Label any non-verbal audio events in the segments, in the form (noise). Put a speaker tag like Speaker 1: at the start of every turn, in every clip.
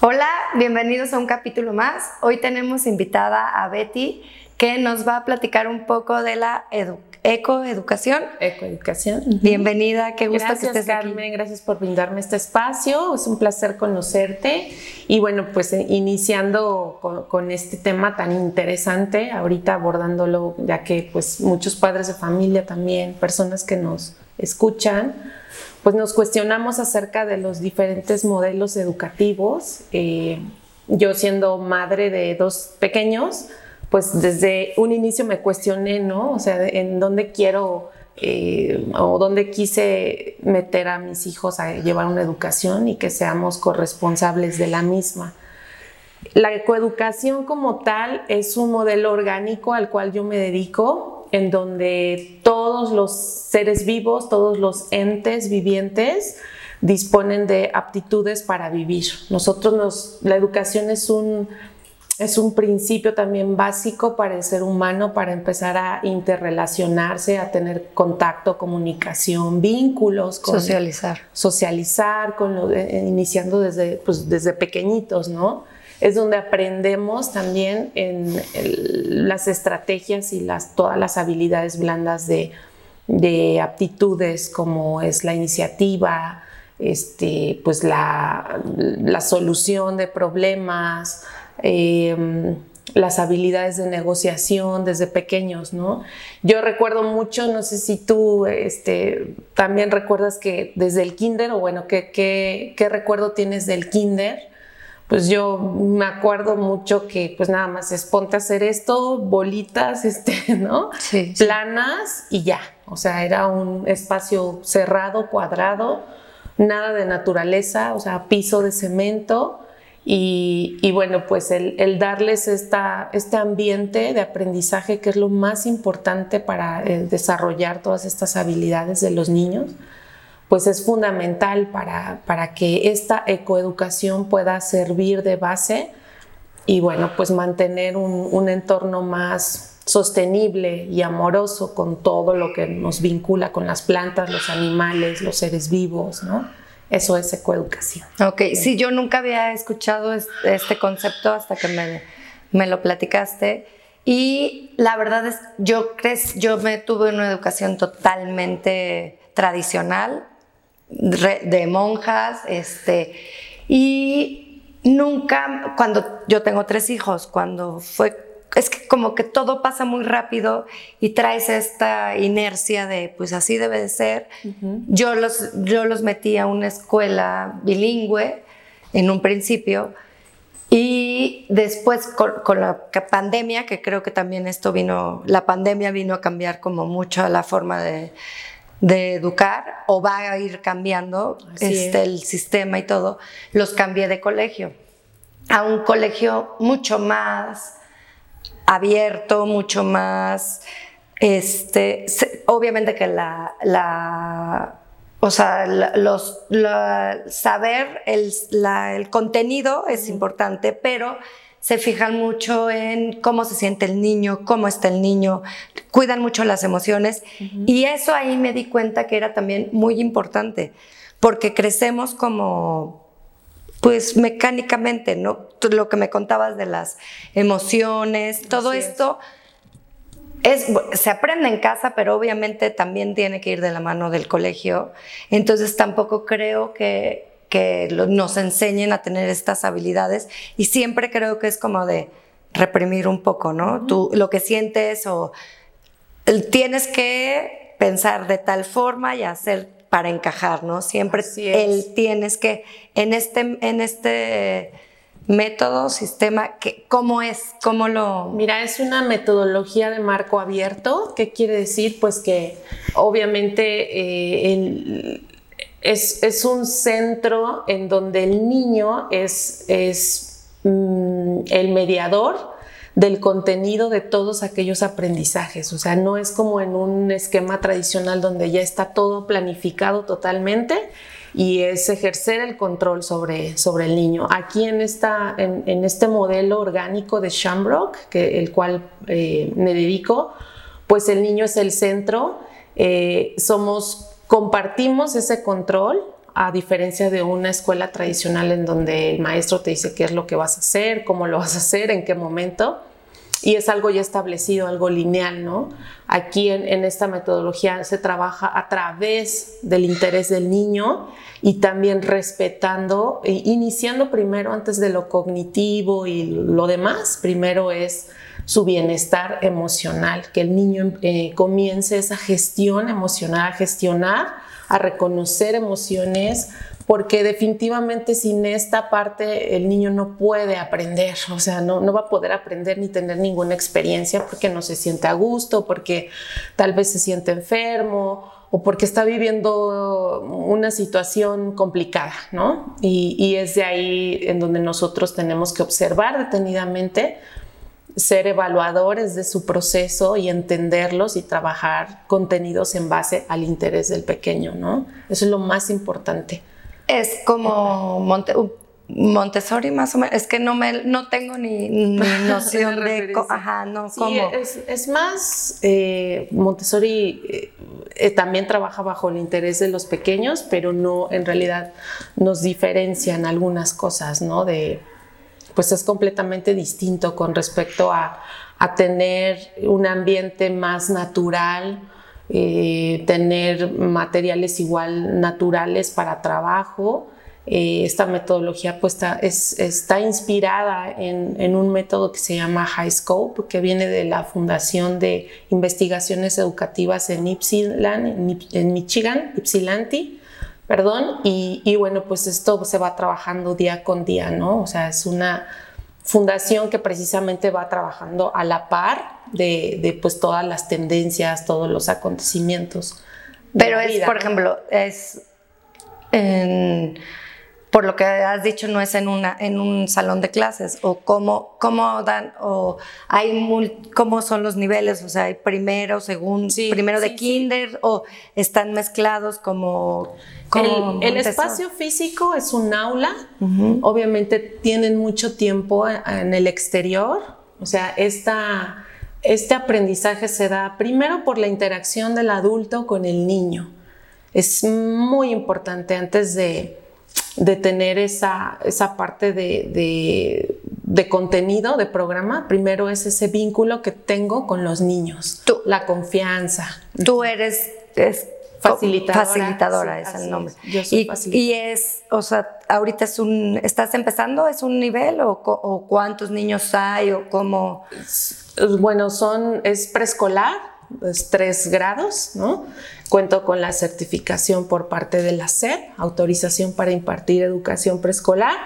Speaker 1: Hola, bienvenidos a un capítulo más. Hoy tenemos invitada a Betty que nos va a platicar un poco de la ecoeducación.
Speaker 2: Ecoeducación.
Speaker 1: Bienvenida, qué gusto
Speaker 2: gracias,
Speaker 1: que estés
Speaker 2: Carmen, gracias por brindarme este espacio. Es un placer conocerte y bueno, pues eh, iniciando con, con, este tema tan interesante, ahorita abordándolo, ya que pues muchos padres de familia también, personas que nos escuchan, pues nos cuestionamos acerca de los diferentes modelos educativos. Eh, yo siendo madre de dos pequeños, pues desde un inicio me cuestioné, ¿no? O sea, en dónde quiero eh, o dónde quise meter a mis hijos a llevar una educación y que seamos corresponsables de la misma. La ecoeducación como tal es un modelo orgánico al cual yo me dedico, en donde todos los seres vivos, todos los entes vivientes disponen de aptitudes para vivir. Nosotros nos, la educación es un es un principio también básico para el ser humano para empezar a interrelacionarse, a tener contacto, comunicación, vínculos.
Speaker 1: socializar.
Speaker 2: Socializar, con eh, iniciando desde, pues, desde pequeñitos, ¿no? Es donde aprendemos también en las estrategias y las, todas las habilidades blandas de, de aptitudes como es la iniciativa, este, pues la, la solución de problemas, Em, las habilidades de negociación desde pequeños, ¿no? Yo recuerdo mucho, no sé si tú este, también recuerdas que desde el kinder, o bueno, ¿qué, qué, recuerdo tienes del kinder? Pues yo me acuerdo mucho que pues nada más es ponte a hacer esto, bolitas, (laughs) este, ¿no?
Speaker 1: Sí,
Speaker 2: Planas y ya. O sea, era un espacio cerrado, cuadrado, nada de naturaleza, o sea, piso de cemento y, bueno, pues el, darles esta, este ambiente de aprendizaje que es lo más importante para eh, desarrollar todas estas habilidades de los niños, pues es fundamental para, para que esta ecoeducación pueda servir de base y bueno, pues mantener un, un entorno más sostenible y amoroso con todo lo que nos vincula con las plantas, los animales, los seres vivos, ¿no? Eso es ecoeducación.
Speaker 1: Ok, sí, yo nunca había escuchado este concepto hasta que me, me lo platicaste. Y la verdad es, yo, crees, yo me tuve una educación totalmente tradicional, de monjas, este, y nunca, cuando yo tengo tres hijos, cuando fue es que como que todo pasa muy rápido y traes esta inercia de, pues así debe de ser. yo, los, yo los metí a una escuela bilingüe en un principio y después con, la pandemia, que creo que también esto vino, la pandemia vino a cambiar como mucho la forma de, educar o va a ir cambiando este, el sistema y todo, los cambié de colegio. A un colegio mucho más abierto, mucho más, este, obviamente que la, la o sea, los, saber el, el, contenido es importante, pero se fijan mucho en cómo se siente el niño, cómo está el niño, cuidan mucho las emociones y eso ahí me di cuenta que era también muy importante, porque crecemos como pues mecánicamente, ¿no? Lo que me contabas de las emociones, todo esto es. se aprende en casa, pero obviamente también tiene que ir de la mano del colegio. Entonces tampoco creo que, que nos enseñen a tener estas habilidades y siempre creo que es como de reprimir un poco, ¿no? Tú lo que sientes o tienes que pensar de tal forma y hacer para encajar, ¿no? Siempre él tienes que, en este, en este método, sistema, que, ¿cómo es? ¿Cómo lo...?
Speaker 2: Mira, es una metodología de marco abierto. ¿Qué quiere decir? Pues que obviamente eh, es, un centro en donde el niño es, es mm, el mediador del contenido de todos aquellos aprendizajes. O sea, no es como en un esquema tradicional donde ya está todo planificado totalmente y es ejercer el control sobre, sobre el niño. Aquí en, esta, en, este modelo orgánico de Shamrock, que, el cual eh, me dedico, pues el niño es el centro, eh, somos, compartimos ese control a diferencia de una escuela tradicional en donde el maestro te dice qué es lo que vas a hacer, cómo lo vas a hacer, en qué momento y es algo ya establecido, algo lineal, ¿no? Aquí en, esta metodología se trabaja a través del interés del niño y también respetando, iniciando primero antes de lo cognitivo y lo demás, primero es su bienestar emocional, que el niño eh, comience esa gestión emocional, a gestionar, a reconocer emociones, porque definitivamente sin esta parte el niño no puede aprender, o sea, no, no va a poder aprender ni tener ninguna experiencia porque no se siente a gusto, porque tal vez se siente enfermo o porque está viviendo una situación complicada, ¿no? Y, y, es de ahí en donde nosotros tenemos que observar detenidamente, ser evaluadores de su proceso y entenderlos y trabajar contenidos en base al interés del pequeño, ¿no? Eso es lo más importante.
Speaker 1: Es como Montessori más o menos. Es que no me no tengo ni, (laughs) noción de, ajá, no
Speaker 2: sí, Es, más eh, Montessori eh, eh, también trabaja bajo el interés de los pequeños, pero no en realidad nos diferencian algunas cosas, ¿no? De pues es completamente distinto con respecto a, tener un ambiente más natural, eh, tener materiales igual naturales para trabajo. Eh, esta metodología pues, está, inspirada en, un método que se llama High Scope, que viene de la Fundación de Investigaciones Educativas en, en Michigan, Ypsilanti, perdón, y, y, bueno, pues esto se va trabajando día con día, ¿no? O sea, es una fundación que precisamente va trabajando a la par de, pues todas las tendencias, todos los acontecimientos.
Speaker 1: Pero es, por ejemplo, es por lo que has dicho, no es en, una, en un salón de clases, o cómo, cómo dan, o hay cómo son los niveles, o sea, hay primero, segundo, primero de kinder, o están mezclados como
Speaker 2: el, espacio físico es un aula, obviamente tienen mucho tiempo en el exterior, o sea, esta, este aprendizaje se da primero por la interacción del adulto con el niño. Es muy importante antes de, tener esa, esa parte de, de, contenido, de programa, primero es ese vínculo que tengo con los niños, la confianza.
Speaker 1: Tú eres... Facilitadora. Facilitadora es el nombre.
Speaker 2: Yo soy
Speaker 1: y, y, es, o sea, ahorita es un, ¿estás empezando? ¿Es un nivel o, o cuántos niños hay o cómo?
Speaker 2: Bueno, son, es preescolar, es tres grados, ¿no? Cuento con la certificación por parte de la SEP, autorización para impartir educación preescolar.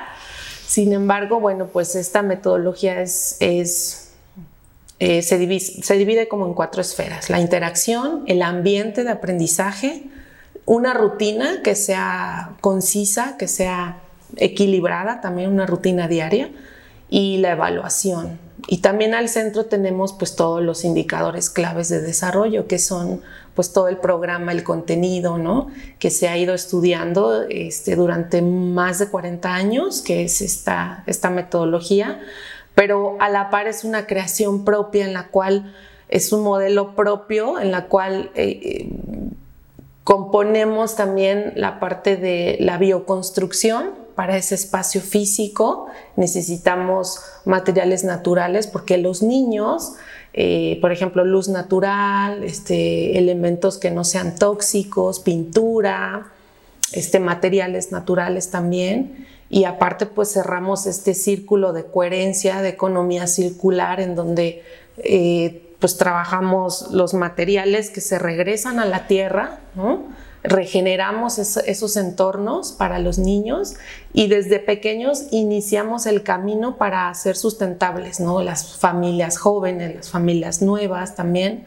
Speaker 2: Sin embargo, bueno, pues esta metodología es, eh, se, divide, como en cuatro esferas. La interacción, el ambiente de aprendizaje, una rutina que sea concisa, que sea equilibrada, también una rutina diaria, y la evaluación. Y también al centro tenemos pues todos los indicadores claves de desarrollo, que son pues todo el programa, el contenido, ¿no? Que se ha ido estudiando este, durante más de 40 años, que es esta, esta metodología pero a la par es una creación propia en la cual es un modelo propio, en la cual eh, eh, componemos también la parte de la bioconstrucción para ese espacio físico. Necesitamos materiales naturales porque los niños, eh, por ejemplo, luz natural, este, elementos que no sean tóxicos, pintura, este, materiales naturales también y aparte pues cerramos este círculo de coherencia, de economía circular en donde eh, pues trabajamos los materiales que se regresan a la tierra, regeneramos esos entornos para los niños y desde pequeños iniciamos el camino para ser sustentables, ¿no? las familias jóvenes, las familias nuevas también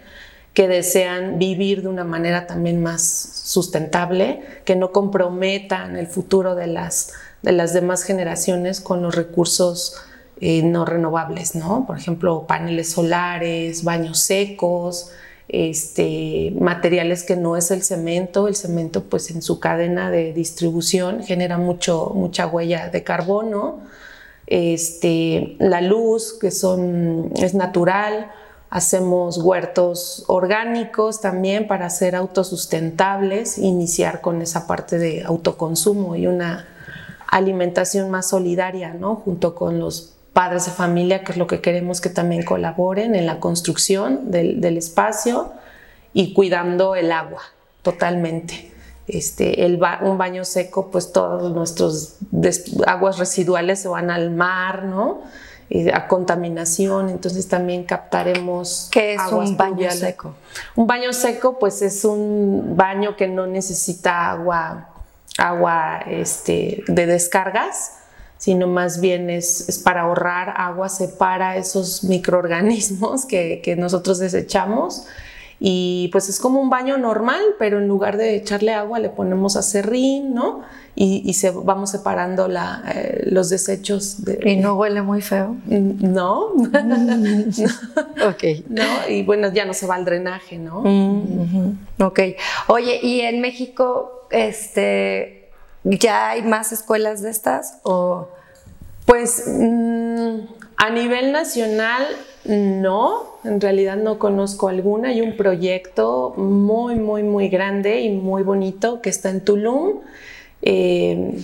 Speaker 2: que desean vivir de una manera también más sustentable, que no comprometan el futuro de las de las demás generaciones con los recursos eh, no renovables, ¿no? Por ejemplo, paneles solares, baños secos, este, materiales que no es el cemento. El cemento, pues en su cadena de distribución genera mucho, mucha huella de carbono. Este, la luz, que son, es natural, Hacemos huertos orgánicos también para ser autosustentables, iniciar con esa parte de autoconsumo y una alimentación más solidaria, ¿no? Junto con los padres de familia, que es lo que queremos que también colaboren en la construcción del, del espacio y cuidando el agua totalmente. Este, el un baño seco, pues todos nuestros aguas residuales se van al mar, ¿no? a contaminación, entonces también captaremos.
Speaker 1: ¿Qué es un baño seco?
Speaker 2: Un baño seco, pues es un baño que no necesita agua, agua este, de descargas, sino más bien es, para ahorrar agua, separa esos microorganismos que, que nosotros desechamos y pues es como un baño normal, pero en lugar de echarle agua le ponemos acerrín, ¿no? Y, se, vamos separando la, eh, los desechos. De,
Speaker 1: ¿Y no huele muy feo?
Speaker 2: Mm, no. (laughs)
Speaker 1: ok. (laughs)
Speaker 2: No, y bueno, ya no se va al drenaje, ¿no?
Speaker 1: Mm, ok. Oye, ¿y en México este, ya hay más escuelas de estas? O?
Speaker 2: Pues mm, a nivel nacional no, en realidad no conozco alguna. Hay un proyecto muy, muy, muy grande y muy bonito que está en Tulum, eh,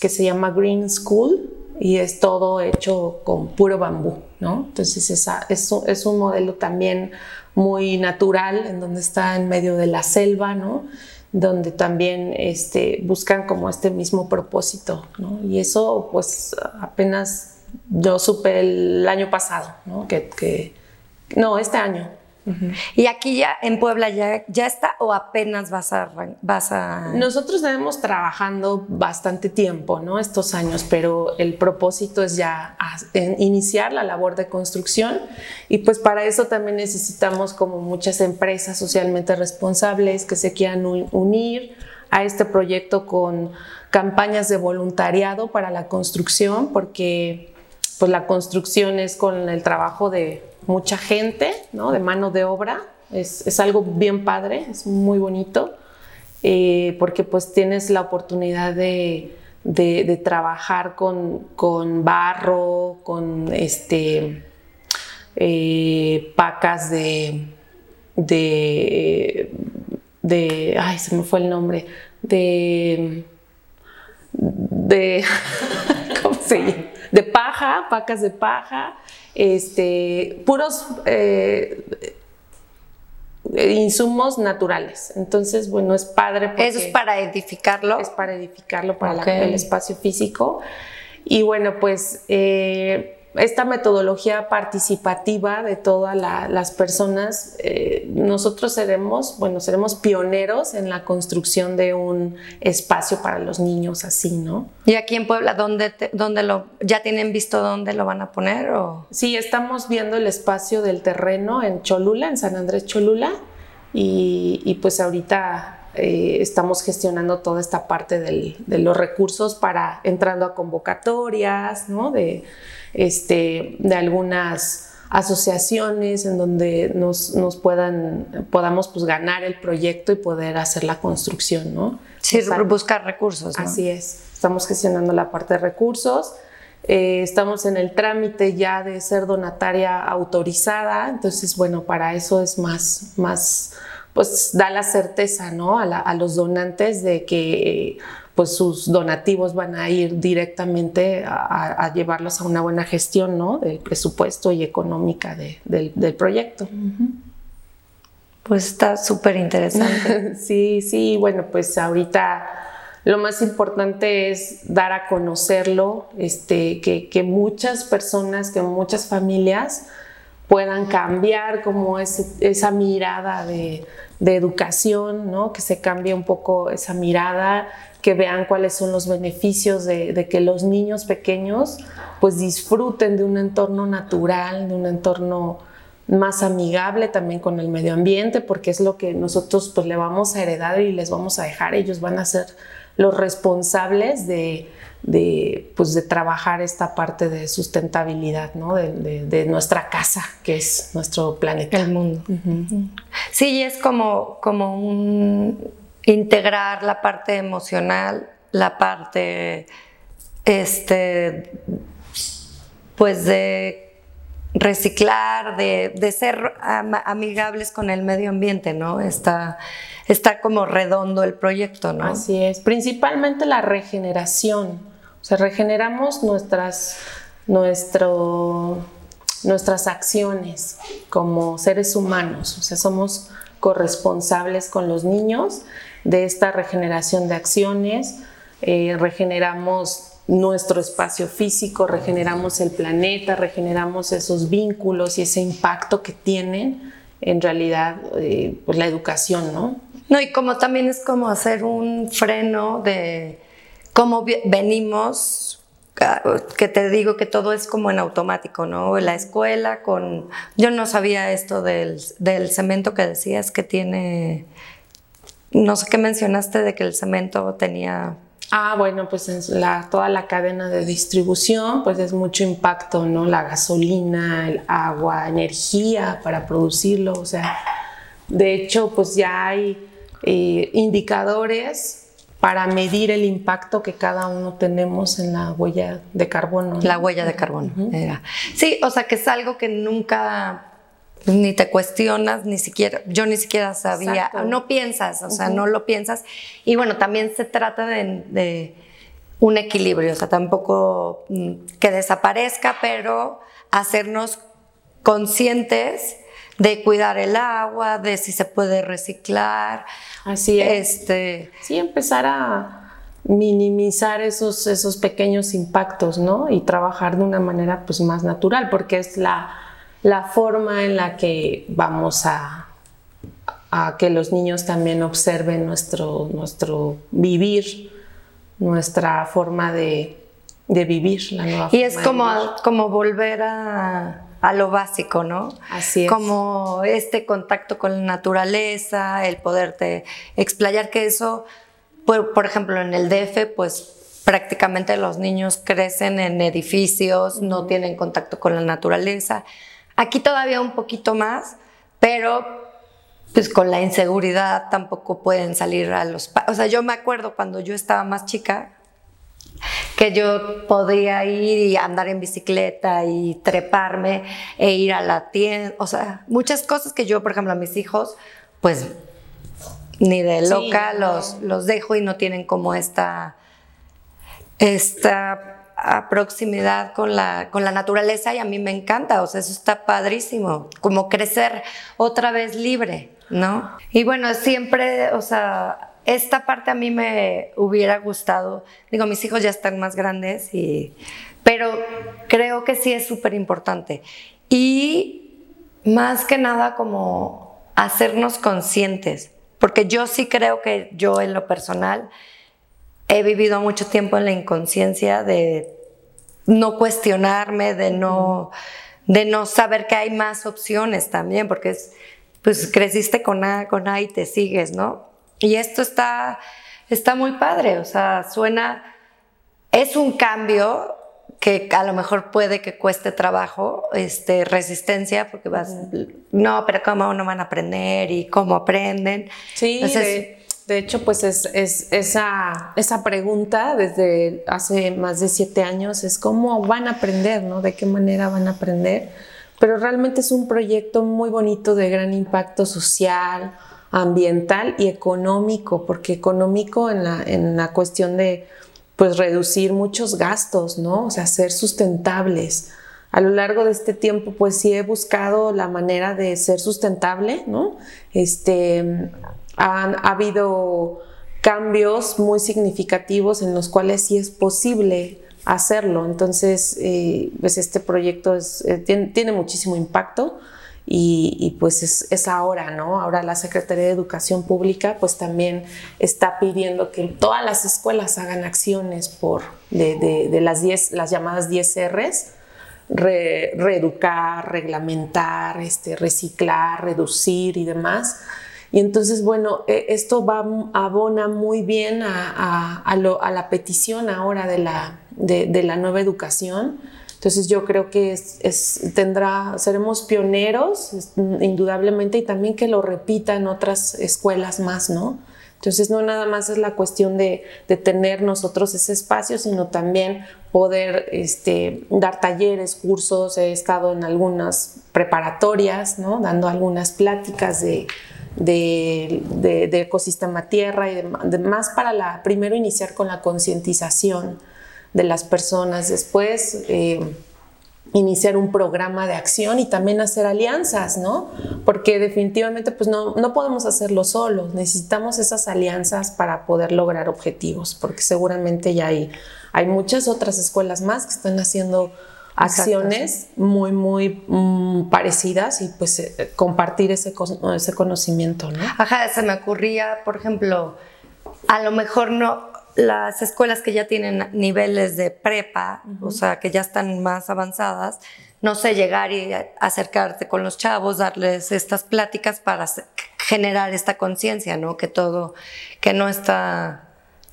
Speaker 2: que se llama Green School y es todo hecho con puro bambú, ¿no? Entonces esa, es, es, un modelo también muy natural, en donde está en medio de la selva, ¿no? Donde también este, buscan como este mismo propósito. Y eso pues apenas yo supe el año pasado, ¿no? Que, no, este año.
Speaker 1: ¿Y aquí ya en Puebla ya, ya está o apenas vas a, vas a...?
Speaker 2: Nosotros estamos trabajando bastante tiempo, ¿no? Estos años, pero el propósito es ya iniciar la labor de construcción y pues para eso también necesitamos como muchas empresas socialmente responsables que se quieran unir a este proyecto con campañas de voluntariado para la construcción, porque pues la construcción es con el trabajo de mucha gente, ¿no? de mano de obra. Es, es algo bien padre, es muy bonito, eh, porque pues tienes la oportunidad de, de, trabajar con, con, barro, con este, eh, pacas de, de, de, ay, se me fue el nombre, de, de, (laughs) ¿cómo se llama? Paja, pacas de paja, este, puros eh, insumos naturales. Entonces, bueno, es padre.
Speaker 1: ¿Eso es para edificarlo?
Speaker 2: Es para edificarlo para el espacio físico. Y bueno, pues eh, esta metodología participativa de todas las personas, eh, nosotros seremos, bueno, seremos pioneros en la construcción de un espacio para los niños así, ¿no?
Speaker 1: ¿Y aquí en Puebla, dónde, dónde lo, ya tienen visto dónde lo van a poner? O?
Speaker 2: Sí, estamos viendo el espacio del terreno en Cholula, en San Andrés Cholula, y, pues ahorita eh, estamos gestionando toda esta parte de los recursos para entrando a convocatorias, ¿no? De, este, de algunas asociaciones en donde nos, puedan, podamos pues, ganar el proyecto y poder hacer la construcción, ¿no?
Speaker 1: Sí, buscar recursos.
Speaker 2: Así es, estamos gestionando la parte de recursos. Eh, estamos en el trámite ya de ser donataria autorizada, entonces, bueno, para eso es más, más pues da la certeza, ¿no? A, a los donantes de que pues sus donativos van a ir directamente a, llevarlos a una buena gestión ¿no? del presupuesto y económica del, proyecto.
Speaker 1: Pues está súper interesante. (laughs)
Speaker 2: sí, sí, bueno, pues ahorita lo más importante es dar a conocerlo, este, que, muchas personas, que muchas familias puedan cambiar como esa mirada de, de educación, ¿no? que se cambie un poco esa mirada que vean cuáles son los beneficios de, que los niños pequeños pues disfruten de un entorno natural, de un entorno más amigable también con el medio ambiente, porque es lo que nosotros pues le vamos a heredar y les vamos a dejar, ellos van a ser los responsables de, pues, de trabajar esta parte de sustentabilidad ¿no? de, nuestra casa, que es nuestro planeta.
Speaker 1: El mundo. Sí, es como, como un, integrar la parte emocional, la parte, este, pues de, reciclar, de, ser amigables con el medio ambiente, ¿no? Está, está como redondo el proyecto, ¿no?
Speaker 2: Así es, principalmente la regeneración. Sea, regeneramos nuestras, nuestro, nuestras acciones como seres humanos. O sea, somos corresponsables con los niños de esta regeneración de acciones. Eh, regeneramos nuestro espacio físico, regeneramos el planeta, regeneramos esos vínculos y ese impacto que tienen en realidad eh, pues la educación, ¿no?
Speaker 1: No, y como también es como hacer un freno de cómo venimos, que te digo que todo es como en automático, ¿no? La escuela con... Yo no sabía esto del, del cemento que decías que tiene... No sé qué mencionaste de que el cemento tenía
Speaker 2: Ah, bueno, pues en la, toda la cadena de distribución, pues es mucho impacto, ¿no? La gasolina, el agua, energía para producirlo, o sea, de hecho, pues ya hay eh, indicadores para medir el impacto que cada uno tenemos en la huella de carbono.
Speaker 1: La huella de carbono. Sí, o sea, que es algo que nunca ni te cuestionas, ni siquiera, yo ni siquiera sabía, no piensas, o sea, no lo piensas. Y bueno, también se trata de, un equilibrio, o sea, tampoco mm, que desaparezca, pero hacernos conscientes de cuidar el agua, de si se puede reciclar.
Speaker 2: Así es. Este, sí, empezar a minimizar esos, esos pequeños impactos, ¿no? Y trabajar de una manera pues más natural, porque es la la forma en la que vamos a, a que los niños también observen nuestro, nuestro vivir, nuestra forma de, de vivir, la nueva
Speaker 1: Y es como, como volver a, a, lo básico, ¿no?
Speaker 2: Así es.
Speaker 1: Como este contacto con la naturaleza, el poderte explayar, que eso, por, por ejemplo, en el DF, pues prácticamente los niños crecen en edificios, no tienen contacto con la naturaleza. Aquí todavía un poquito más, pero pues con la inseguridad tampoco pueden salir a los... O sea, yo me acuerdo cuando yo estaba más chica, que yo podía ir y andar en bicicleta y treparme e ir a la tienda, o sea, muchas cosas que yo, por ejemplo, a mis hijos, pues ni de loca los, los dejo y no tienen como esta, esta a proximidad con la, con la naturaleza y a mí me encanta, o sea, eso está padrísimo, como crecer otra vez libre, ¿no? Y bueno, siempre, o sea, esta parte a mí me hubiera gustado, digo, mis hijos ya están más grandes, y, pero creo que sí es súper importante. Y más que nada como hacernos conscientes, porque yo sí creo que yo en lo personal, he vivido mucho tiempo en la inconsciencia de no cuestionarme, de no, de no saber que hay más opciones también, porque es, pues creciste con con A y te sigues, ¿no? Y esto está, está muy padre, o sea, suena, es un cambio que a lo mejor puede que cueste trabajo, este, resistencia, porque vas, no, pero ¿cómo no van a aprender y cómo aprenden?
Speaker 2: Sí, de hecho, pues es, esa, esa, pregunta desde hace más de siete años es cómo van a aprender, ¿no? ¿De qué manera van a aprender? Pero realmente es un proyecto muy bonito de gran impacto social, ambiental y económico, porque económico en la, en la cuestión de pues reducir muchos gastos, ¿no? O sea, ser sustentables. A lo largo de este tiempo, pues sí he buscado la manera de ser sustentable, ¿no? Este, han ha habido cambios muy significativos en los cuales sí es posible hacerlo. Entonces, eh, pues este proyecto eh, tiene, muchísimo impacto y, pues es, ahora, ¿no? Ahora la Secretaría de Educación Pública pues también está pidiendo que todas las escuelas hagan acciones por, de, las, las llamadas 10 Rs, reeducar, reglamentar, este, reciclar, reducir y demás y entonces, bueno, e, esto va, abona muy bien a, la petición ahora de la, de, la nueva educación. Entonces yo creo que es, tendrá, seremos pioneros, indudablemente, y también que lo repitan otras escuelas más, ¿no? Entonces no nada más es la cuestión de, tener nosotros ese espacio, sino también poder este, dar talleres, cursos. He estado en algunas preparatorias, dando algunas pláticas de, de, ecosistema tierra y demás para la, primero iniciar con la concientización de las personas, después eh, iniciar un programa de acción y también hacer alianzas, ¿no? Porque definitivamente pues no, no podemos hacerlo solos, necesitamos esas alianzas para poder lograr objetivos, porque seguramente ya hay, hay muchas otras escuelas más que están haciendo acciones muy, muy mm, parecidas y pues eh, compartir ese, ese conocimiento, ¿no?
Speaker 1: Ajá, se me ocurría, por ejemplo, a lo mejor no, las escuelas que ya tienen niveles de prepa, o sea, que ya están más avanzadas, no sé, llegar y acercarte con los chavos, darles estas pláticas para generar esta conciencia, ¿no? Que todo, que no está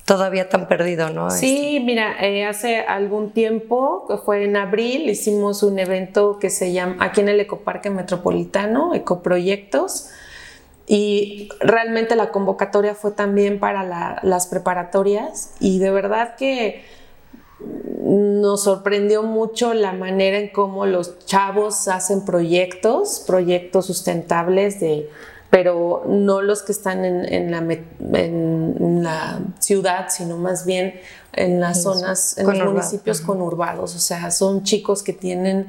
Speaker 1: todavía tan perdido, ¿no?
Speaker 2: Sí, mira, eh, hace algún tiempo, que fue en abril, hicimos un evento que se llama, aquí en el Ecoparque Metropolitano, Ecoproyectos, y realmente la convocatoria fue también para las preparatorias y de verdad que nos sorprendió mucho la manera en cómo los chavos hacen proyectos, proyectos sustentables de pero no los que están en, la, en, la, ciudad, sino más bien en las zonas, en los municipios conurbados. O sea, son chicos que tienen,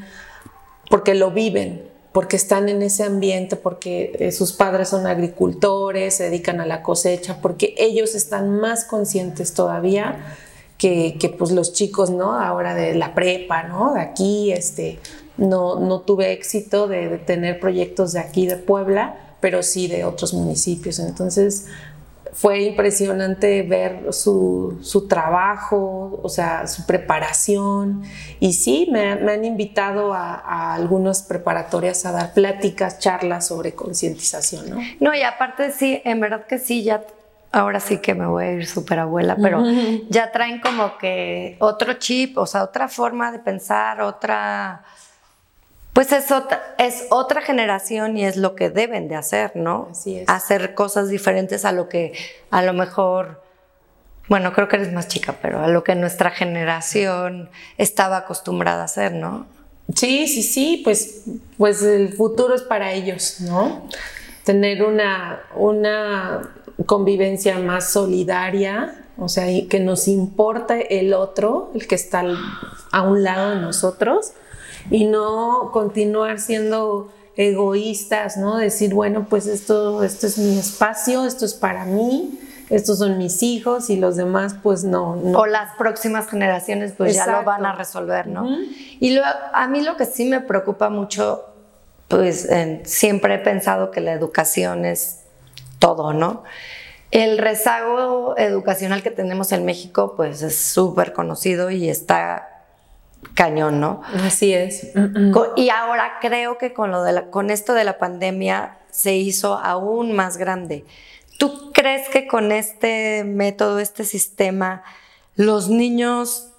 Speaker 2: porque lo viven, porque están en ese ambiente, porque eh, sus padres son agricultores, se dedican a la cosecha, porque ellos están más conscientes todavía que, que pues los chicos, ¿no? Ahora de la prepa, ¿no? De aquí, este, no, no tuve éxito de, de tener proyectos de aquí de Puebla, pero sí de otros municipios. Entonces, fue impresionante ver su, su, trabajo, o sea, su preparación. Y sí, me, me han invitado a, a, algunas preparatorias a dar pláticas, charlas sobre concientización, ¿no?
Speaker 1: No, y aparte sí, en verdad que sí, ya ahora sí que me voy a ir súper abuela, pero ya traen como que otro chip, o sea, otra forma de pensar, otra pues es otra, es otra generación y es lo que deben de hacer, ¿no?
Speaker 2: Así es.
Speaker 1: Hacer cosas diferentes a lo que a lo mejor, bueno, creo que eres más chica, pero a lo que nuestra generación estaba acostumbrada a hacer, ¿no?
Speaker 2: Sí, sí, sí, pues, pues el futuro es para ellos, ¿no? Tener una, una convivencia más solidaria, o sea, que nos importe el otro, el que está a un lado de nosotros y no continuar siendo egoístas, ¿no? Decir, bueno, pues esto, esto es mi espacio, esto es para mí, estos son mis hijos y los demás, pues no.
Speaker 1: O las próximas generaciones, pues ya lo van a resolver, ¿no? Y a mí lo que sí me preocupa mucho, pues siempre he pensado que la educación es todo, ¿no? El rezago educacional que tenemos en México, pues es súper conocido y está cañón, ¿no?
Speaker 2: Así es.
Speaker 1: Y ahora creo que con, lo de con esto de la pandemia se hizo aún más grande. ¿Tú crees que con este método, este sistema, los niños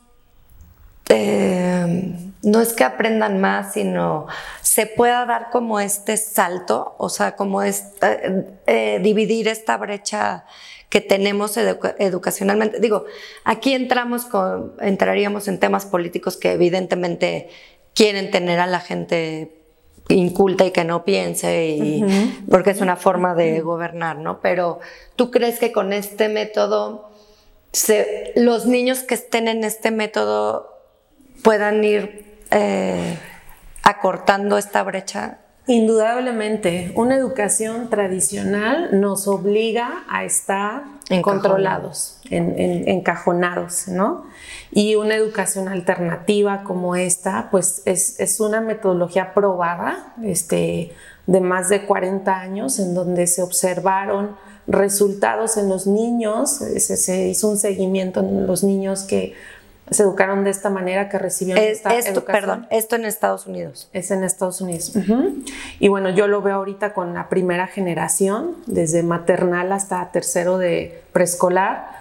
Speaker 1: eh, no es que aprendan más, sino se pueda dar como este salto, o sea, como este, eh, dividir esta brecha que tenemos educacionalmente. Digo, aquí entramos con, entraríamos en temas políticos que evidentemente quieren tener a la gente inculta y que no piense, y, porque es una forma de gobernar, ¿no? Pero tú crees que con este método, los niños que estén en este método puedan ir eh, acortando esta brecha
Speaker 2: Indudablemente, una educación tradicional nos obliga a estar controlados, encajonados, ¿no? Y una educación alternativa como esta, pues es, una metodología probada este, de más de 40 años en donde se observaron resultados en los niños, se hizo un seguimiento en los niños que se educaron de esta manera, que recibieron esta
Speaker 1: esto, Perdón, esto en Estados Unidos.
Speaker 2: Es en Estados Unidos. Y bueno, yo lo veo ahorita con la primera generación, desde maternal hasta tercero de preescolar.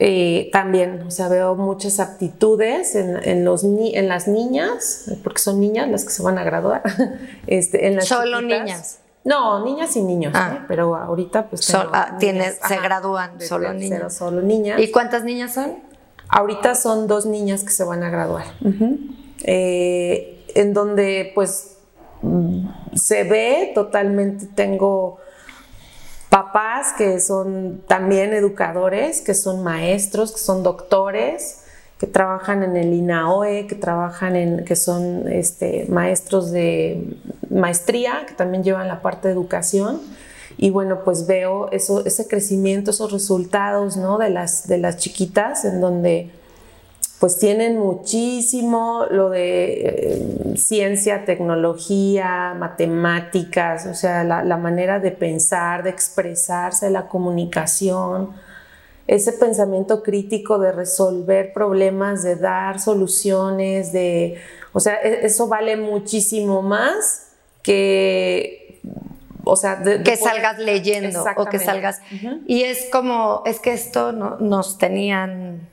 Speaker 2: Eh, también, o sea, veo muchas aptitudes en, los en las niñas, porque son niñas las que se van a graduar. (laughs) este, en las
Speaker 1: Solo niñas.
Speaker 2: No, niñas y niños,
Speaker 1: Ah.
Speaker 2: ¿eh? pero ahorita pues
Speaker 1: Sol- ah, tienes- se gradúan
Speaker 2: de
Speaker 1: solo niñas.
Speaker 2: Solo niñas.
Speaker 1: ¿Y cuántas niñas son?
Speaker 2: Ahorita son dos niñas que se van a graduar. Eh, en donde pues se ve totalmente, tengo papás que son también educadores, que son maestros, que son doctores, que trabajan en el INAOE, que trabajan en, que son este, maestros de maestría, que también llevan la parte de educación. Y bueno, pues veo eso, ese crecimiento, esos resultados, ¿no? De las, de las chiquitas, en donde pues tienen muchísimo lo de eh, ciencia, tecnología, matemáticas, o sea, la, la manera de pensar, de expresarse, la comunicación, ese pensamiento crítico de resolver problemas, de dar soluciones, de, o sea, e- eso vale muchísimo más que, o sea, de- de
Speaker 1: que
Speaker 2: poder-
Speaker 1: salgas leyendo o que salgas. Y es como, es que esto no- nos tenían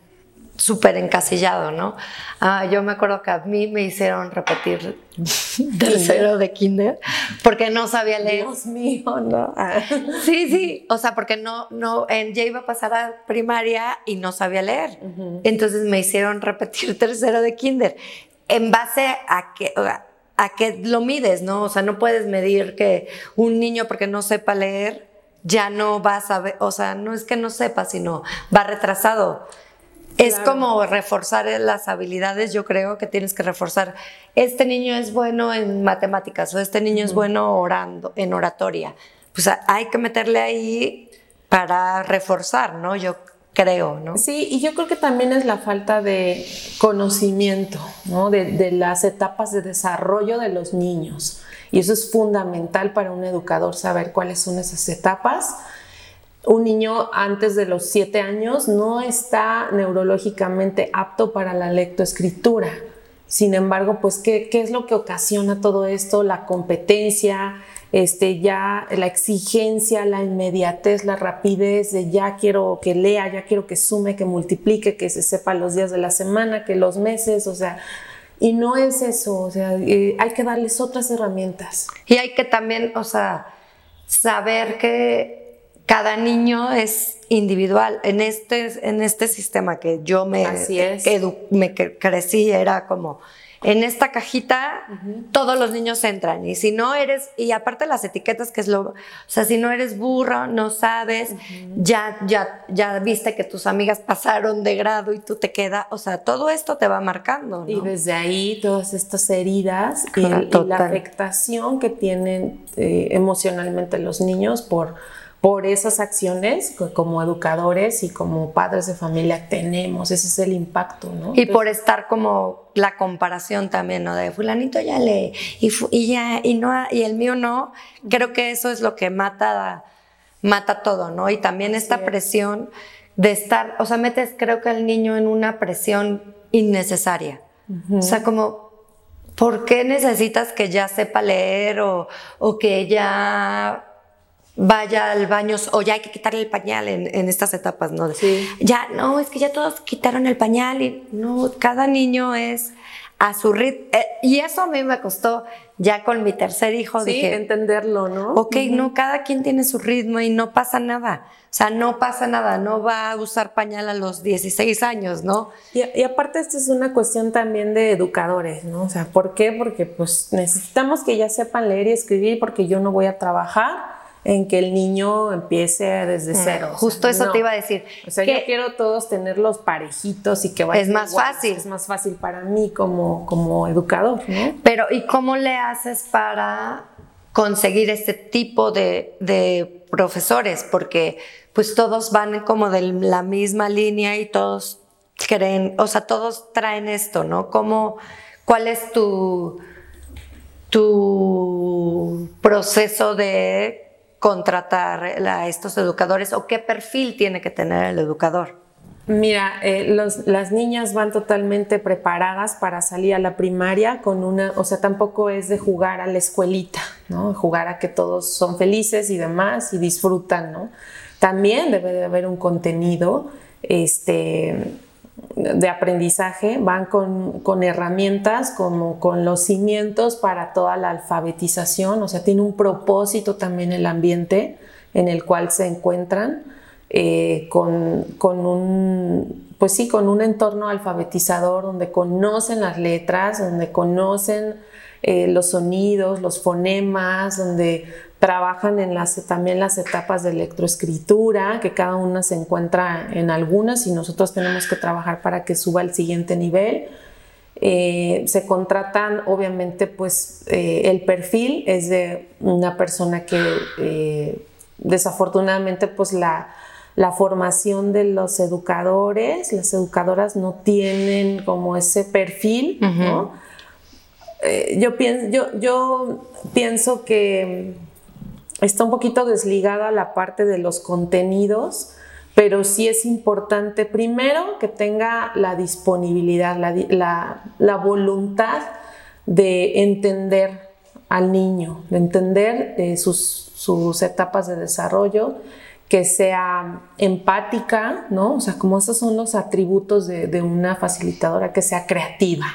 Speaker 1: súper encasillado, ¿no? Ah, yo me acuerdo que a mí me hicieron repetir (laughs) tercero de kinder porque no sabía leer.
Speaker 2: Dios mío, ¿no? Ah. (laughs)
Speaker 1: Sí, sí, o sea, porque no, no, en, ya iba a pasar a primaria y no sabía leer. Entonces me hicieron repetir (laughs) tercero de kinder. En base a que, a que lo mides, ¿no? O sea, no puedes medir que un niño porque no sepa leer ya no va a saber, o sea, no es que no sepa, sino va retrasado. Es como reforzar las habilidades, yo creo que tienes que reforzar. Este niño es bueno en matemáticas o este niño es bueno orando, en oratoria. Pues hay que meterle ahí para reforzar, ¿no? Yo creo, ¿no?
Speaker 2: Sí, y yo creo que también es la falta de conocimiento, ¿no? De, de las etapas de desarrollo de los niños. Y eso es fundamental para un educador saber cuáles son esas etapas. Un niño antes de los siete años no está neurológicamente apto para la lectoescritura. Sin embargo, pues, ¿qué, qué es lo que ocasiona todo esto? La competencia, este, ya la exigencia, la inmediatez, la rapidez de ya quiero que lea, ya quiero que sume, que multiplique, que se sepa los días de la semana, que los meses, o sea, y no es eso, o sea, eh, hay que darles otras herramientas.
Speaker 1: Y hay que también, o sea, saber que cada niño es individual. En este, en este sistema que yo me,
Speaker 2: Así es.
Speaker 1: edu- me cre- crecí, era como, en esta cajita todos los niños entran. Y si no eres, y aparte las etiquetas, que es lo, o sea, si no eres burro, no sabes, ya, ya, ya viste que tus amigas pasaron de grado y tú te quedas, o sea, todo esto te va marcando. ¿no?
Speaker 2: Y desde ahí todas estas heridas y, la afectación que tienen eh, emocionalmente los niños por, por esas acciones que como educadores y como padres de familia tenemos. Ese es el impacto, ¿no?
Speaker 1: Y por estar como la comparación también, ¿no? De fulanito ya lee y, ya, y no, y el mío no. Creo que eso es lo que mata, mata todo, ¿no? Y también esta
Speaker 2: es.
Speaker 1: presión de estar, o sea, metes creo que al niño en una presión innecesaria. O sea, como, ¿por qué necesitas que ya sepa leer o, o que ya vaya al baño o ya hay que quitarle el pañal en, en estas etapas, ¿no?
Speaker 2: Sí.
Speaker 1: Ya, no, es que ya todos quitaron el pañal y no, cada niño es a su ritmo. Eh, y eso a mí me costó ya con mi tercer hijo.
Speaker 2: Sí,
Speaker 1: dije,
Speaker 2: entenderlo, ¿no?
Speaker 1: ok, no, cada quien tiene su ritmo y no pasa nada. O sea, no pasa nada, no va a usar pañal a los 16 años, ¿no?
Speaker 2: Y, y aparte esto es una cuestión también de educadores, ¿no? O sea, ¿por qué? Porque pues necesitamos que ya sepan leer y escribir porque yo no voy a trabajar en que el niño empiece desde cero. o sea,
Speaker 1: Justo eso
Speaker 2: no.
Speaker 1: te iba a decir.
Speaker 2: O sea,
Speaker 1: que-
Speaker 2: yo quiero todos tenerlos parejitos y que vayan
Speaker 1: Es más fácil.
Speaker 2: Es más fácil para mí como, como educador, ¿no?
Speaker 1: Pero, ¿y cómo le haces para conseguir este tipo de, de profesores? Porque pues todos van como de la misma línea y todos creen, o sea, todos traen esto, ¿no? ¿Cómo, ¿Cuál es tu, tu proceso de contratar a estos educadores o qué perfil tiene que tener el educador?
Speaker 2: Mira, eh, las niñas van totalmente preparadas para salir a la primaria con una, o sea, tampoco es de jugar a la escuelita, ¿no? Jugar a que todos son felices y demás y disfrutan, ¿no? También debe de haber un contenido, este, de aprendizaje van con, herramientas como con los cimientos para toda la alfabetización, o sea, tiene un propósito también el ambiente en el cual se encuentran, eh, con, un, pues sí, con un entorno alfabetizador donde conocen las letras, donde conocen eh, los sonidos, los fonemas, donde trabajan en las, también las etapas de electroescritura, que cada una se encuentra en algunas y nosotros tenemos que trabajar para que suba al siguiente nivel. Eh, se contratan, obviamente, pues eh, el perfil es de una persona que eh, desafortunadamente, pues la, la formación de los educadores, las educadoras no tienen como ese perfil, ¿no? yo, pienso, yo, yo pienso que está un poquito desligada la parte de los contenidos, pero sí es importante primero que tenga la disponibilidad, la, voluntad de entender al niño, de entender eh, sus, etapas de desarrollo, que sea empática, ¿no? O sea, como esos son los atributos de, de una facilitadora, que sea creativa.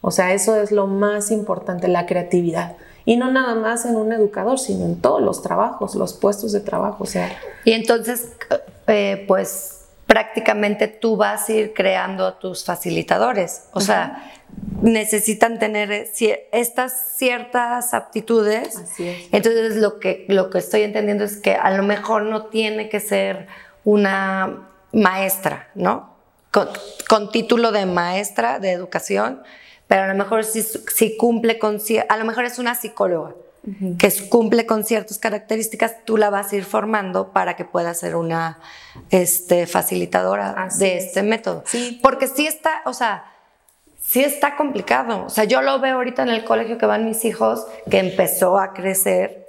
Speaker 2: O sea, eso es lo más importante, la creatividad y no nada más en un educador, sino en todos los trabajos, los puestos de trabajo. O sea.
Speaker 1: Y entonces, eh, pues prácticamente tú vas a ir creando tus facilitadores. O sea, necesitan tener estas ciertas aptitudes. Así es. Entonces, lo que, lo que estoy entendiendo es que a lo mejor no tiene que ser una maestra, ¿no? Con, con título de maestra de educación, pero a lo mejor si, cumple con, a lo mejor es una psicóloga que cumple con ciertas características, tú la vas a ir formando para que pueda ser una este, facilitadora de este método. Sí. Porque sí está, o sea, sí está complicado. O sea, yo lo veo ahorita en el colegio que van mis hijos, que empezó a crecer.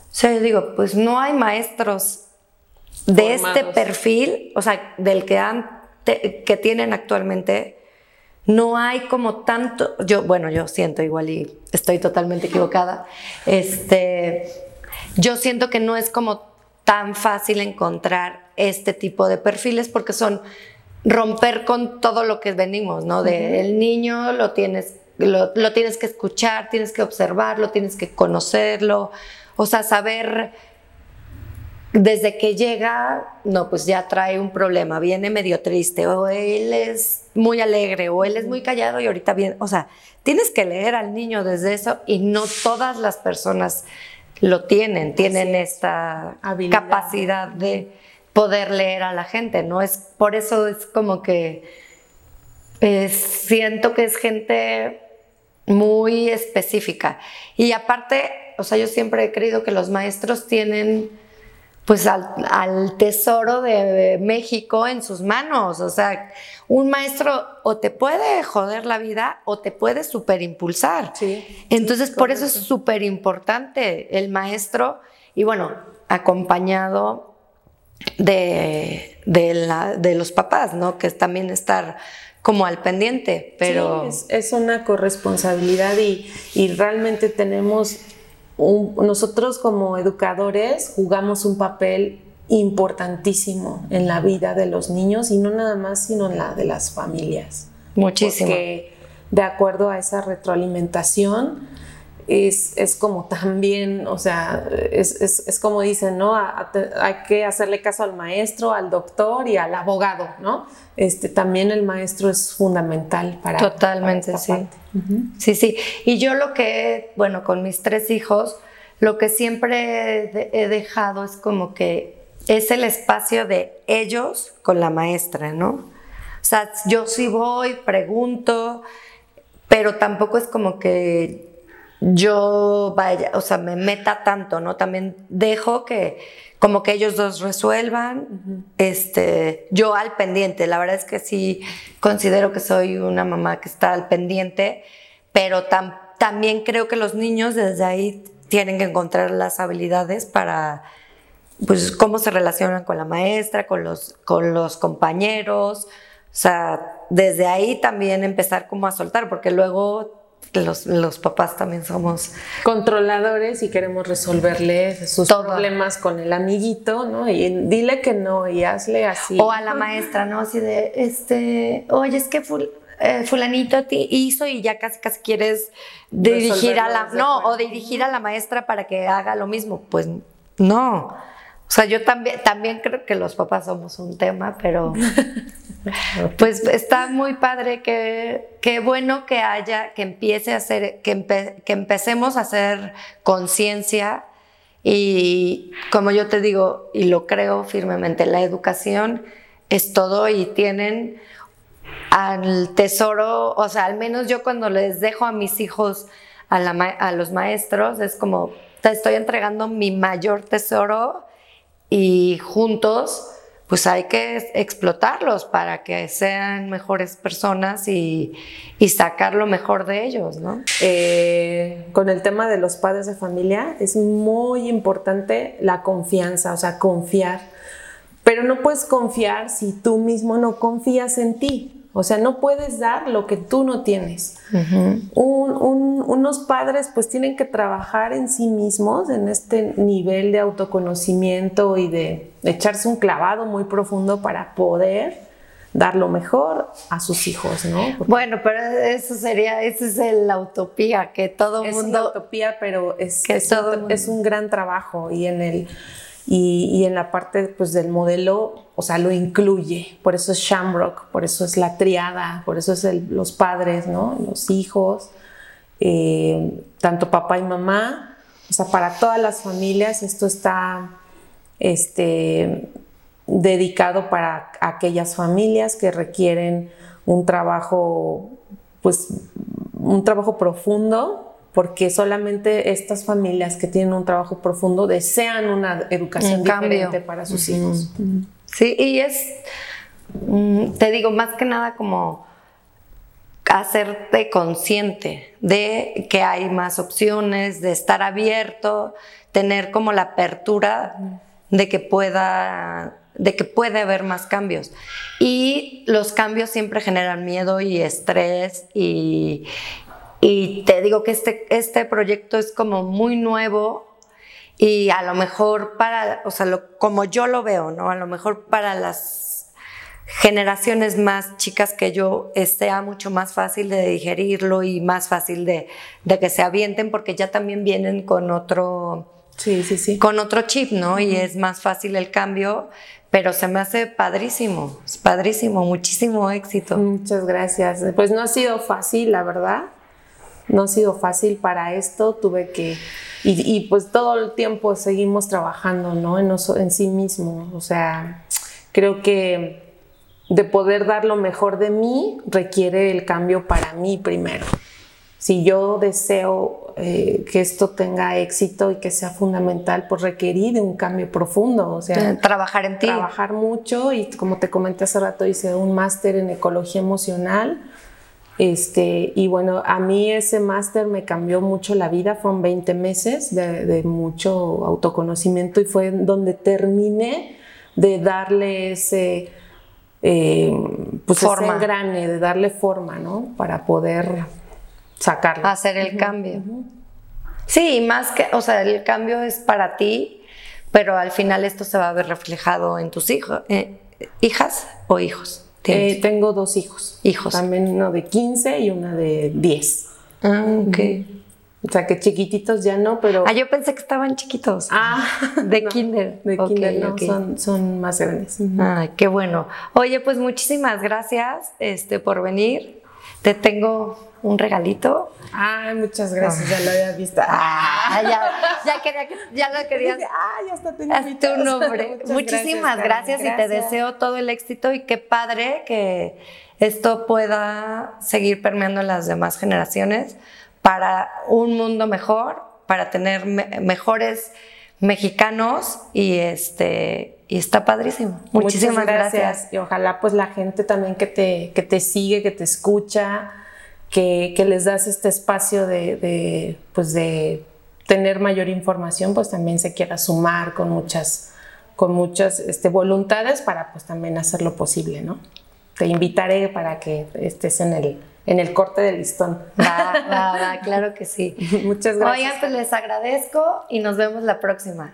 Speaker 1: O sea, yo digo, pues no hay maestros de este perfil, o sea, del que, han, que tienen actualmente no hay como tanto, yo, bueno, yo siento igual y estoy totalmente equivocada, este, yo siento que no es como tan fácil encontrar este tipo de perfiles porque son romper con todo lo que venimos, ¿no? De el niño lo tienes, lo, lo tienes que escuchar, tienes que observarlo, tienes que conocerlo, o sea, saber desde que llega, no, pues ya trae un problema, viene medio triste, o él es muy alegre, o él es muy callado y ahorita viene, o sea, tienes que leer al niño desde eso y no todas las personas lo tienen, tienen esta capacidad de poder leer a la gente, ¿no? Es, por eso es como que eh, siento que es gente muy específica. Y aparte, o sea, yo siempre he creído que los maestros tienen pues al, tesoro de México en sus manos. O sea, un maestro o te puede joder la vida o te puede superimpulsar. Sí, Entonces, por eso es súper importante el maestro y bueno, acompañado de, de, los papás, ¿no? Que es también estar como al pendiente, pero...
Speaker 2: Sí, es, una corresponsabilidad y, y realmente tenemos nosotros como educadores jugamos un papel importantísimo en la vida de los niños y no nada más, sino en la de las familias.
Speaker 1: Muchísimo.
Speaker 2: Porque de acuerdo a esa retroalimentación, es, es, como también, o sea, es, es, es como dicen, ¿no? hay que hacerle caso al maestro, al doctor y al abogado, ¿no? Este, también el maestro es fundamental para.
Speaker 1: Totalmente, sí. Sí, sí. Y yo lo que, bueno, con mis tres hijos, lo que siempre he dejado es como que es el espacio de ellos con la maestra, ¿no? O sea, yo sí voy, pregunto, pero tampoco es como que yo vaya, o sea, me meta tanto, ¿no? También dejo que como que ellos dos resuelvan, este, yo al pendiente, la verdad es que sí considero que soy una mamá que está al pendiente, pero también creo que los niños desde ahí tienen que encontrar las habilidades para pues cómo se relacionan con la maestra, con los, con los compañeros, o sea, desde ahí también empezar como a soltar, porque luego los, los papás también somos
Speaker 2: controladores y queremos resolverle sus problemas con el amiguito, ¿no? Y dile que no y hazle así.
Speaker 1: O a la maestra, ¿no? Así de, este, oye, es que eh, fulanito te hizo y ya casi casi quieres dirigir a la, no, o dirigir a la maestra para que haga lo mismo. Pues no. O sea, yo también, también creo que los papás somos un tema, pero (laughs) pues está muy padre que, qué bueno que haya, que empiece a hacer, que, que empecemos a hacer conciencia y como yo te digo, y lo creo firmemente, la educación es todo y tienen al tesoro, o sea, al menos yo cuando les dejo a mis hijos a, a los maestros, es como, te estoy entregando mi mayor tesoro y juntos pues hay que explotarlos para que sean mejores personas y, sacar lo mejor de ellos, ¿no?
Speaker 2: Eh, con el tema de los padres de familia es muy importante la confianza, o sea, confiar. Pero no puedes confiar si tú mismo no confías en ti. O sea, no puedes dar lo que tú no tienes. unos padres pues tienen que trabajar en sí mismos, en este nivel de autoconocimiento y de echarse un clavado muy profundo para poder dar lo mejor a sus hijos, ¿no?
Speaker 1: bueno, pero eso sería, esa es la utopía, que todo mundo...
Speaker 2: Es una utopía, pero es, es un gran trabajo y en el y, en la parte pues, del modelo, o sea, lo incluye. Por eso es Shamrock, por eso es la triada, por eso es los padres, ¿no? Los hijos, eh, tanto papá y mamá. O sea, para todas las familias esto está este, dedicado para aquellas familias que requieren un trabajo, pues, un trabajo profundo porque solamente estas familias que tienen un trabajo profundo desean una educación diferente para sus hijos.
Speaker 1: Sí, y es, mm, te digo, más que nada como hacerte consciente de que hay más opciones, de estar abierto, tener como la apertura de que pueda de que puede haber más cambios. Y los cambios siempre generan miedo y estrés y, y te digo que este, este proyecto es como muy nuevo y a lo mejor para, o sea, como yo lo veo, ¿no? A lo mejor para las generaciones más chicas que yo sea mucho más fácil de digerirlo y más fácil de, de que se avienten porque ya también vienen con otro...
Speaker 2: Sí, sí, sí.
Speaker 1: Con otro chip, ¿no? Y es más fácil el cambio, pero se me hace padrísimo, es padrísimo, muchísimo éxito.
Speaker 2: Muchas gracias. Pues no ha sido fácil, la verdad no ha sido fácil para esto, tuve que, y, pues todo el tiempo seguimos trabajando, ¿no? En, en sí mismo, o sea, creo que de poder dar lo mejor de mí requiere el cambio para mí primero. Si yo deseo eh, que esto tenga éxito y que sea fundamental, pues requerí de un cambio profundo, o sea,
Speaker 1: trabajar en ti.
Speaker 2: Trabajar mucho y como te comenté hace rato, hice un máster en ecología emocional este, y bueno, a mí ese máster me cambió mucho la vida, fueron 20 meses de, mucho autoconocimiento y fue donde terminé de darle ese, eh, pues forma. ese de darle forma, ¿no? Para poder sacarlo.
Speaker 1: Hacer el cambio. Sí, más que, o sea, el cambio es para ti, pero al final esto se va a ver reflejado en tus hijos, eh, hijas o hijos.
Speaker 2: Eh, tengo dos hijos.
Speaker 1: Hijos.
Speaker 2: También uno de 15 y una de 10.
Speaker 1: Ah, ok.
Speaker 2: O sea, que chiquititos ya no, pero...
Speaker 1: Ah, yo pensé que estaban chiquitos.
Speaker 2: Ah, (laughs)
Speaker 1: de kinder.
Speaker 2: De kinder, no, son, son, más grandes.
Speaker 1: Ah, qué bueno. Oye, pues muchísimas gracias este, por venir. Te tengo un regalito.
Speaker 2: Ay, muchas gracias, ya lo había visto. (laughs)
Speaker 1: Ah, ya, quería que, ya lo querías.
Speaker 2: Ah, ya está tengo
Speaker 1: tu nombre. (laughs) Muchísimas gracias, y te deseo todo el éxito y qué padre que esto pueda seguir permeando en las demás generaciones para un mundo mejor, para tener mejores mexicanos y este y está padrísimo. Muchísimas gracias.
Speaker 2: Y ojalá pues la gente también que te, que te sigue, que te escucha, que, que les das este espacio de, de, pues de tener mayor información, pues también se quiera sumar con muchas, con muchas este, voluntades para pues también hacer lo posible, ¿no? Te invitaré para que estés en el, en el corte del listón. (laughs)
Speaker 1: Va, va, va, claro que sí.
Speaker 2: Muchas gracias.
Speaker 1: Oigan, pues les agradezco y nos vemos la próxima.